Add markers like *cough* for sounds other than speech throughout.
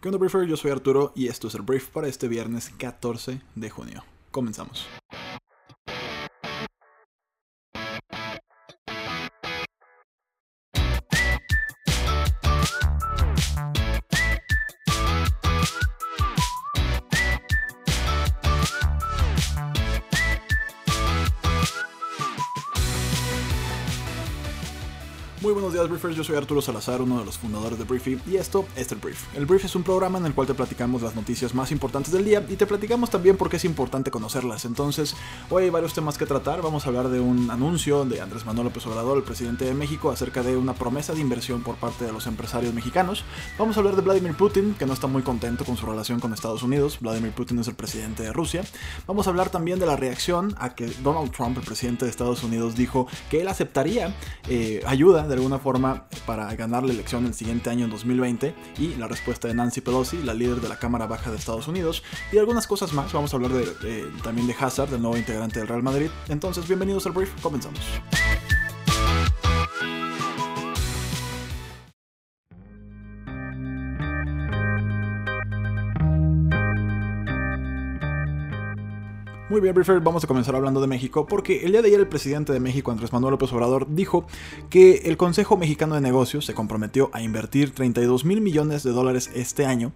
¿Qué onda, Briefer? Yo soy Arturo y esto es el Brief para este viernes 14 de junio. Comenzamos. Días, Briefers. Yo soy Arturo Salazar, uno de los fundadores de Briefy, y esto es el Brief. El Brief es un programa en el cual te platicamos las noticias más importantes del día y te platicamos también por qué es importante conocerlas. Entonces, hoy hay varios temas que tratar. Vamos a hablar de un anuncio de Andrés Manuel López Obrador, el presidente de México, acerca de una promesa de inversión por parte de los empresarios mexicanos. Vamos a hablar de Vladimir Putin, que no está muy contento con su relación con Estados Unidos. Vladimir Putin es el presidente de Rusia. Vamos a hablar también de la reacción a que Donald Trump, el presidente de Estados Unidos, dijo que él aceptaría eh, ayuda de alguna forma para ganar la elección el siguiente año en 2020 y la respuesta de Nancy Pelosi, la líder de la Cámara Baja de Estados Unidos y algunas cosas más. Vamos a hablar de, también de Hazard, del nuevo integrante del Real Madrid. Entonces, bienvenidos al brief, comenzamos. Muy bien, Briefer, vamos a comenzar hablando de México porque el día de ayer el presidente de México, Andrés Manuel López Obrador, dijo que el Consejo Mexicano de Negocios se comprometió a invertir 32 mil millones de dólares este año.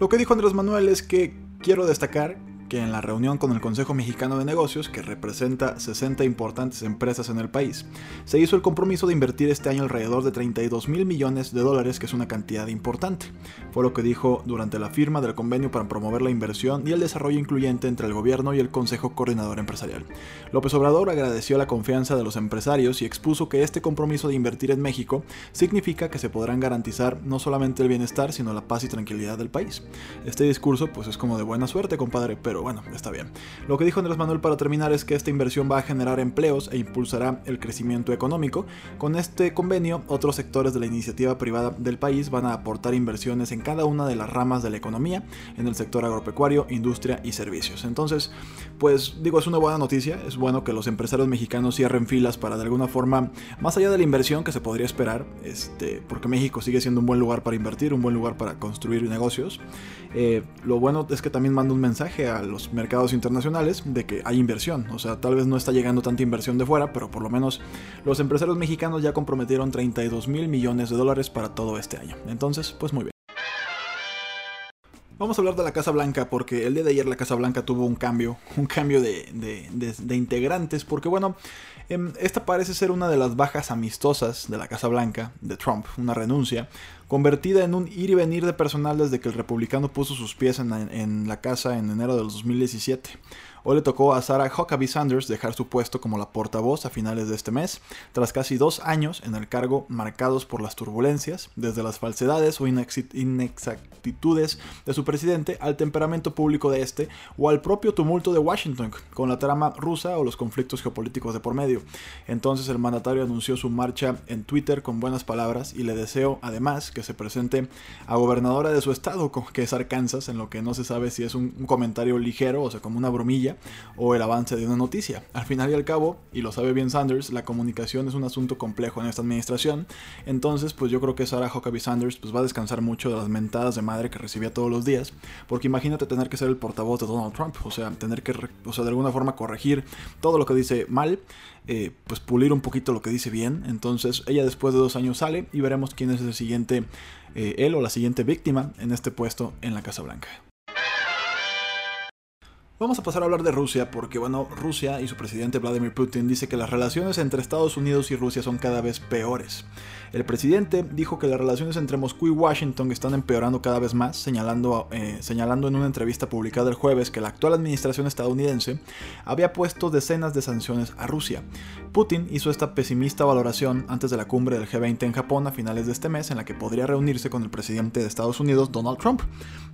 Lo que dijo Andrés Manuel es que quiero destacar que en la reunión con el Consejo Mexicano de Negocios, que representa 60 importantes empresas en el país, se hizo el compromiso de invertir este año alrededor de 32 mil millones de dólares, que es una cantidad importante. Fue lo que dijo durante la firma del convenio para promover la inversión y el desarrollo incluyente entre el gobierno y el Consejo Coordinador Empresarial. López Obrador agradeció la confianza de los empresarios y expuso que este compromiso de invertir en México significa que se podrán garantizar no solamente el bienestar, sino la paz y tranquilidad del país. Este discurso pues es como de buena suerte, compadre, pero pero bueno, está bien. Lo que dijo Andrés Manuel para terminar es que esta inversión va a generar empleos e impulsará el crecimiento económico. Con este convenio, otros sectores de la iniciativa privada del país van a aportar inversiones en cada una de las ramas de la economía, en el sector agropecuario, industria y servicios. Entonces, pues digo, es una buena noticia, es bueno que los empresarios mexicanos cierren filas para de alguna forma, más allá de la inversión que se podría esperar, este, porque México sigue siendo un buen lugar para invertir, un buen lugar para construir negocios. Eh, lo bueno es que también manda un mensaje a los mercados internacionales de que hay inversión. O sea, tal vez no está llegando tanta inversión de fuera, pero por lo menos los empresarios mexicanos ya comprometieron 32 mil millones de dólares para todo este año. Entonces, pues muy bien. Vamos a hablar de la Casa Blanca porque el día de ayer la Casa Blanca tuvo un cambio, *laughs* un cambio de, de, integrantes, porque bueno, em, esta parece ser una de las bajas amistosas de la Casa Blanca, de Trump, una renuncia, convertida en un ir y venir de personal desde que el republicano puso sus pies en, la casa en enero del 2017. Hoy le tocó a Sarah Huckabee Sanders dejar su puesto como la portavoz a finales de este mes, tras casi dos años en el cargo marcados por las turbulencias, desde las falsedades o inexactitudes de su presidente al temperamento público de este o al propio tumulto de Washington con la trama rusa o los conflictos geopolíticos de por medio. Entonces el mandatario anunció su marcha en Twitter con buenas palabras y le deseo además que se presente a gobernadora de su estado, que es Arkansas, en lo que no se sabe si es un comentario ligero, o sea, como una bromilla, o el avance de una noticia. Al final y al cabo, y lo sabe bien Sanders, la comunicación es un asunto complejo en esta administración. Entonces, pues yo creo que Sarah Huckabee Sanders pues va a descansar mucho de las mentadas de madre que recibía todos los días, porque imagínate tener que ser el portavoz de Donald Trump, o sea, tener que, o sea, de alguna forma corregir todo lo que dice mal, eh, pues pulir un poquito lo que dice bien. Entonces, ella después de dos años sale y veremos quién es el siguiente, eh, él o la siguiente víctima en este puesto en la Casa Blanca. Vamos a pasar a hablar de Rusia porque, bueno, Rusia y su presidente Vladimir Putin dice que las relaciones entre Estados Unidos y Rusia son cada vez peores. El presidente dijo que las relaciones entre Moscú y Washington están empeorando cada vez más, señalando, eh, señalando en una entrevista publicada el jueves que la actual administración estadounidense había puesto decenas de sanciones a Rusia. Putin hizo esta pesimista valoración antes de la cumbre del G20 en Japón a finales de este mes, en la que podría reunirse con el presidente de Estados Unidos, Donald Trump.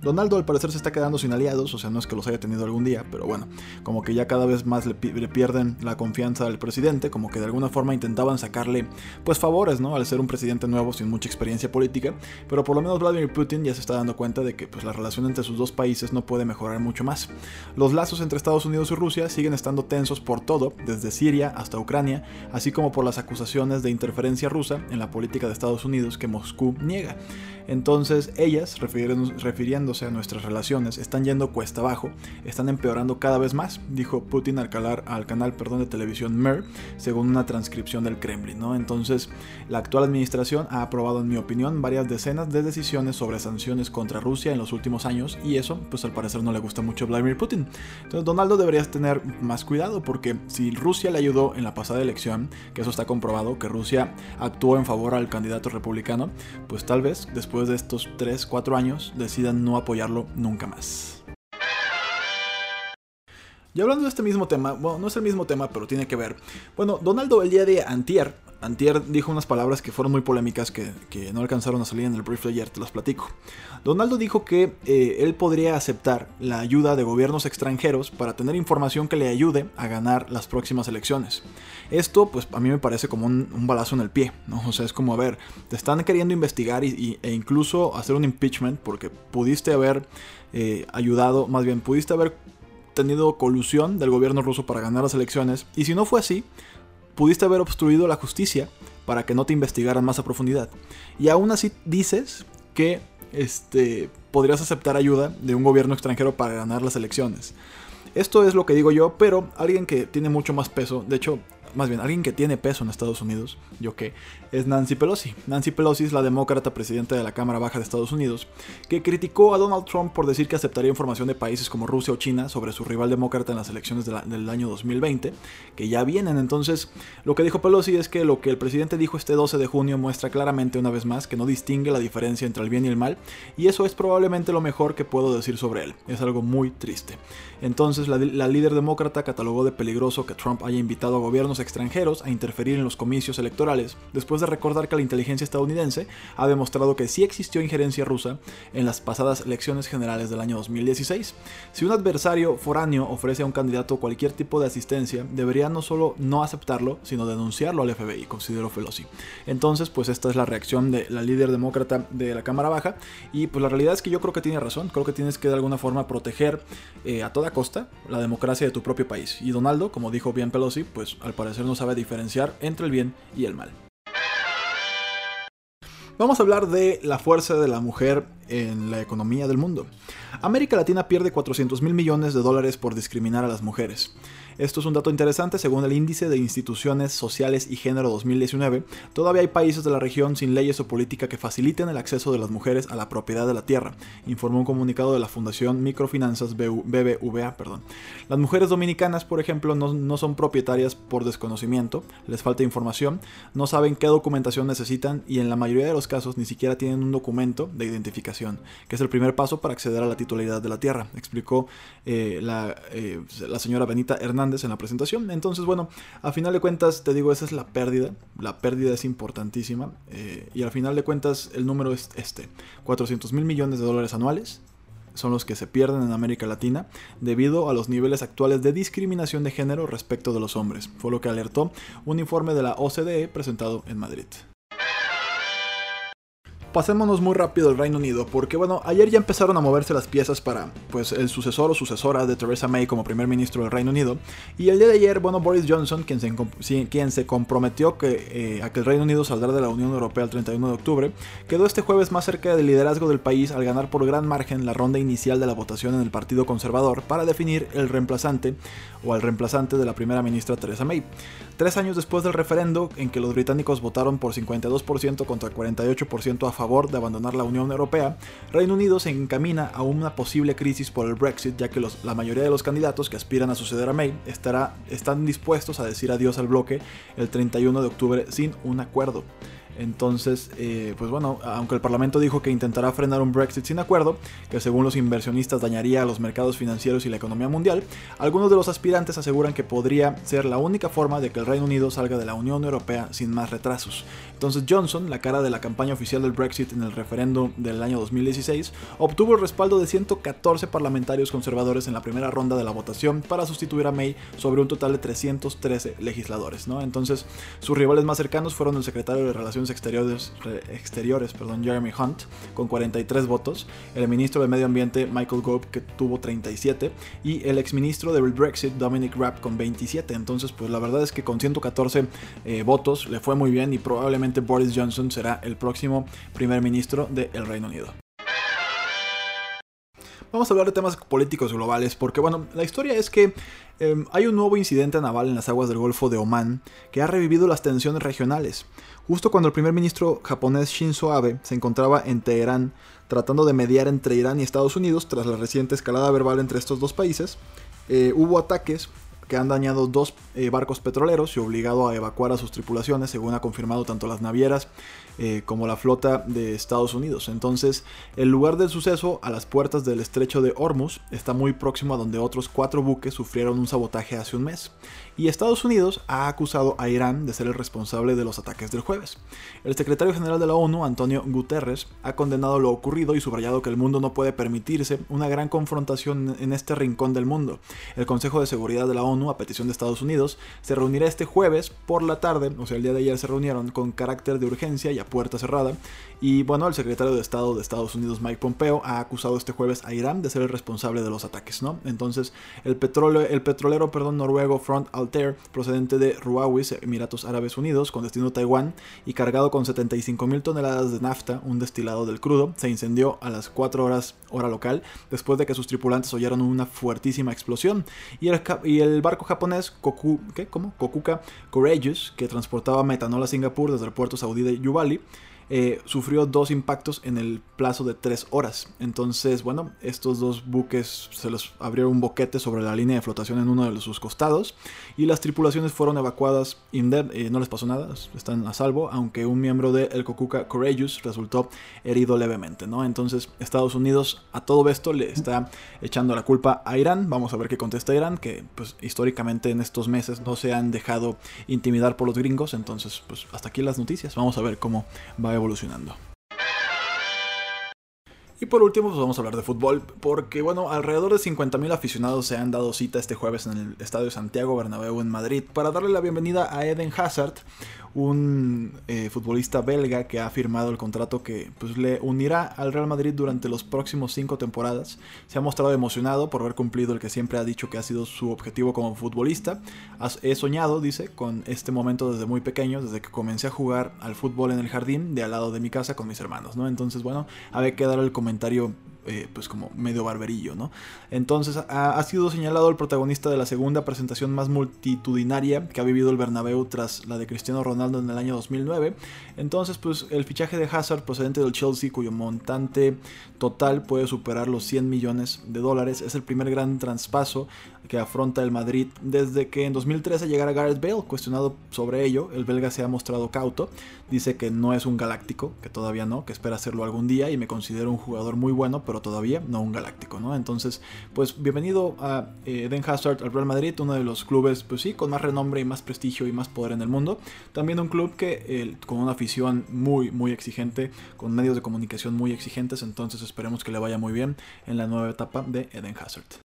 Donaldo al parecer se está quedando sin aliados, o sea, no es que los haya tenido algún día, pero bueno, como que ya cada vez más le, pierden la confianza al presidente, como que de alguna forma intentaban sacarle pues favores, ¿no? Al ser un presidente nuevo sin mucha experiencia política, pero por lo menos Vladimir Putin ya se está dando cuenta de que pues, la relación entre sus dos países no puede mejorar mucho más. Los lazos entre Estados Unidos y Rusia siguen estando tensos por todo, desde Siria hasta Ucrania, así como por las acusaciones de interferencia rusa en la política de Estados Unidos que Moscú niega. Entonces ellas, refiriéndose a nuestras relaciones, están yendo cuesta abajo, están empeorando cada vez más, dijo Putin al, al canal perdón, de televisión MER, según una transcripción del Kremlin. ¿no? Entonces, la actual administración ha aprobado, en mi opinión, varias decenas de decisiones sobre sanciones contra Rusia en los últimos años y eso, pues al parecer no le gusta mucho a Vladimir Putin. Entonces, Donaldo deberías tener más cuidado porque si Rusia le ayudó en la pasada elección, que eso está comprobado, que Rusia actuó en favor al candidato republicano, pues tal vez después de estos 3, 4 años decidan no apoyarlo nunca más. Y hablando de este mismo tema, bueno, no es el mismo tema, pero tiene que ver. Bueno, Donaldo el día de antier, antier dijo unas palabras que fueron muy polémicas que, no alcanzaron a salir en el brief ayer, te las platico. Donaldo dijo que eh, él podría aceptar la ayuda de gobiernos extranjeros para tener información que le ayude a ganar las próximas elecciones. Esto, pues a mí me parece como un, balazo en el pie, ¿no? O sea, es como, a ver, te están queriendo investigar y, e incluso hacer un impeachment porque pudiste haber eh, ayudado, más bien, pudiste haber tenido colusión del gobierno ruso para ganar las elecciones, y si no fue así, pudiste haber obstruido la justicia para que no te investigaran más a profundidad. Y aún así dices que este, podrías aceptar ayuda de un gobierno extranjero para ganar las elecciones. Esto es lo que digo yo, pero alguien que tiene mucho más peso, de hecho, más bien alguien que tiene peso en Estados Unidos, yo que, es Nancy Pelosi. Nancy Pelosi es la demócrata presidenta de la Cámara Baja de Estados Unidos, que criticó a Donald Trump por decir que aceptaría información de países como Rusia o China sobre su rival demócrata en las elecciones del año 2020, que ya vienen. Entonces, lo que dijo Pelosi es que lo que el presidente dijo este 12 de junio muestra claramente una vez más que no distingue la diferencia entre el bien y el mal, y eso es probablemente lo mejor que puedo decir sobre él. Es algo muy triste. Entonces, la, la líder demócrata catalogó de peligroso que Trump haya invitado a gobiernos extranjeros a interferir en los comicios electorales, después de recordar que la inteligencia estadounidense ha demostrado que sí existió injerencia rusa en las pasadas elecciones generales del año 2016. Si un adversario foráneo ofrece a un candidato cualquier tipo de asistencia, debería no solo no aceptarlo, sino denunciarlo al FBI, consideró Pelosi. Entonces, pues esta es la reacción de la líder demócrata de la Cámara Baja, y pues la realidad es que yo creo que tiene razón, creo que tienes que de alguna forma proteger eh, a toda costa la democracia de tu propio país. Y Donaldo, como dijo bien Pelosi, pues al parecer no sabe diferenciar entre el bien y el mal. Vamos a hablar de la fuerza de la mujer en la economía del mundo. América Latina pierde 400 mil millones de dólares por discriminar a las mujeres. Esto es un dato interesante, según el Índice de Instituciones Sociales y Género 2019, todavía hay países de la región sin leyes o política que faciliten el acceso de las mujeres a la propiedad de la tierra, informó un comunicado de la Fundación Microfinanzas BBVA. Perdón. Las mujeres dominicanas, por ejemplo, no, no son propietarias por desconocimiento, les falta información, no saben qué documentación necesitan y en la mayoría de los casos ni siquiera tienen un documento de identificación, que es el primer paso para acceder a la titularidad de la tierra, explicó eh, la, eh, la señora Benita Hernández en la presentación. Entonces, bueno, a final de cuentas, te digo, esa es la pérdida. La pérdida es importantísima. Eh, y al final de cuentas, el número es este: 400 mil millones de dólares anuales son los que se pierden en América Latina debido a los niveles actuales de discriminación de género respecto de los hombres. Fue lo que alertó un informe de la OCDE presentado en Madrid pasémonos muy rápido al Reino Unido, porque bueno, ayer ya empezaron a moverse las piezas para pues el sucesor o sucesora de Theresa May como primer ministro del Reino Unido, y el día de ayer, bueno, Boris Johnson, quien se, quien se comprometió que, eh, a que el Reino Unido saldrá de la Unión Europea el 31 de octubre, quedó este jueves más cerca del liderazgo del país al ganar por gran margen la ronda inicial de la votación en el Partido Conservador para definir el reemplazante o al reemplazante de la primera ministra Theresa May. Tres años después del referendo en que los británicos votaron por 52% contra 48% a favor favor de abandonar la Unión Europea, Reino Unido se encamina a una posible crisis por el Brexit, ya que la mayoría de los candidatos que aspiran a suceder a May estará, están dispuestos a decir adiós al bloque el 31 de octubre sin un acuerdo. Entonces, eh, pues bueno, aunque el Parlamento dijo que intentará frenar un Brexit sin acuerdo, que según los inversionistas dañaría a los mercados financieros y la economía mundial, algunos de los aspirantes aseguran que podría ser la única forma de que el Reino Unido salga de la Unión Europea sin más retrasos. Entonces Johnson, la cara de la campaña oficial del Brexit en el referendo del año 2016, obtuvo el respaldo de 114 parlamentarios conservadores en la primera ronda de la votación para sustituir a May sobre un total de 313 legisladores. ¿no? Entonces, sus rivales más cercanos fueron el secretario de Relaciones Exteriores, exteriores perdón, Jeremy Hunt con 43 votos, el ministro de Medio Ambiente Michael Gove que tuvo 37 y el exministro del Brexit Dominic Raab con 27. Entonces, pues la verdad es que con 114 eh, votos le fue muy bien y probablemente Boris Johnson será el próximo primer ministro del Reino Unido. Vamos a hablar de temas políticos globales porque, bueno, la historia es que em, hay un nuevo incidente naval en las aguas del Golfo de Omán que ha revivido las tensiones regionales. Justo cuando el primer ministro japonés Shinzo Abe se encontraba en Teherán tratando de mediar entre Irán y Estados Unidos tras la reciente escalada verbal entre estos dos países, eh, hubo ataques que han dañado dos eh, barcos petroleros y obligado a evacuar a sus tripulaciones, según ha confirmado tanto las navieras eh, como la flota de Estados Unidos. Entonces, el lugar del suceso, a las puertas del estrecho de Hormuz, está muy próximo a donde otros cuatro buques sufrieron un sabotaje hace un mes. Y Estados Unidos ha acusado a Irán de ser el responsable de los ataques del jueves. El secretario general de la ONU, Antonio Guterres, ha condenado lo ocurrido y subrayado que el mundo no puede permitirse una gran confrontación en este rincón del mundo. El Consejo de Seguridad de la ONU, a petición de Estados Unidos, se reunirá este jueves por la tarde, o sea, el día de ayer se reunieron con carácter de urgencia y puerta cerrada. Y bueno, el secretario de Estado de Estados Unidos, Mike Pompeo, ha acusado este jueves a Irán de ser el responsable de los ataques, ¿no? Entonces, el, petróleo, el petrolero perdón, noruego Front Altair, procedente de Ruawis, Emiratos Árabes Unidos, con destino a Taiwán, y cargado con 75 mil toneladas de nafta, un destilado del crudo, se incendió a las 4 horas hora local, después de que sus tripulantes oyeron una fuertísima explosión. Y el, y el barco japonés Koku, ¿qué? ¿Cómo? Kokuka Courageous, que transportaba metanol a Singapur desde el puerto saudí de Yuvali, eh, sufrió dos impactos en el plazo de tres horas. Entonces, bueno, estos dos buques se los abrió un boquete sobre la línea de flotación en uno de sus costados y las tripulaciones fueron evacuadas eh, no les pasó nada, están a salvo, aunque un miembro de el Kokuka Courageous resultó herido levemente, ¿no? Entonces, Estados Unidos a todo esto le está echando la culpa a Irán. Vamos a ver qué contesta Irán, que pues históricamente en estos meses no se han dejado intimidar por los gringos, entonces pues hasta aquí las noticias. Vamos a ver cómo va evolucionando. Y por último, pues vamos a hablar de fútbol, porque bueno, alrededor de 50.000 aficionados se han dado cita este jueves en el Estadio Santiago Bernabéu en Madrid para darle la bienvenida a Eden Hazard, un eh, futbolista belga que ha firmado el contrato que pues, le unirá al Real Madrid durante los próximos cinco temporadas. Se ha mostrado emocionado por haber cumplido el que siempre ha dicho que ha sido su objetivo como futbolista. He soñado, dice, con este momento desde muy pequeño, desde que comencé a jugar al fútbol en el jardín de al lado de mi casa con mis hermanos, ¿no? Entonces, bueno, había que dar el comentario comentario eh, pues como medio barberillo, ¿no? Entonces ha, sido señalado el protagonista de la segunda presentación más multitudinaria que ha vivido el Bernabéu tras la de Cristiano Ronaldo en el año 2009. Entonces pues el fichaje de Hazard procedente del Chelsea cuyo montante total puede superar los 100 millones de dólares es el primer gran traspaso que afronta el Madrid desde que en 2013 llegara Gareth Bale. Cuestionado sobre ello, el belga se ha mostrado cauto, dice que no es un galáctico, que todavía no, que espera hacerlo algún día y me considero un jugador muy bueno, pero todavía no un galáctico, ¿no? Entonces, pues bienvenido a eh, Eden Hazard al Real Madrid, uno de los clubes, pues sí, con más renombre y más prestigio y más poder en el mundo. También un club que con una afición muy, muy exigente, con medios de comunicación muy exigentes, entonces esperemos que le vaya muy bien en la nueva etapa de Eden Hazard.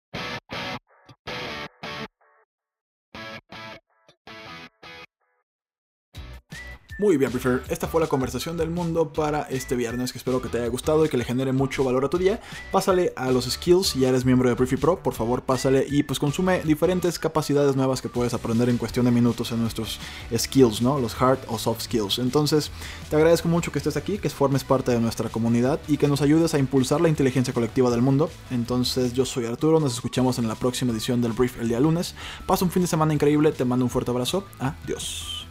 Muy bien, Prefer. Esta fue la conversación del mundo para este viernes, que espero que te haya gustado y que le genere mucho valor a tu día. Pásale a los skills, si ya eres miembro de Prefi Pro, por favor pásale y pues consume diferentes capacidades nuevas que puedes aprender en cuestión de minutos en nuestros skills, ¿no? Los hard o soft skills. Entonces, te agradezco mucho que estés aquí, que formes parte de nuestra comunidad y que nos ayudes a impulsar la inteligencia colectiva del mundo. Entonces, yo soy Arturo, nos escuchamos en la próxima edición del Brief el día lunes. Pasa un fin de semana increíble, te mando un fuerte abrazo. Adiós.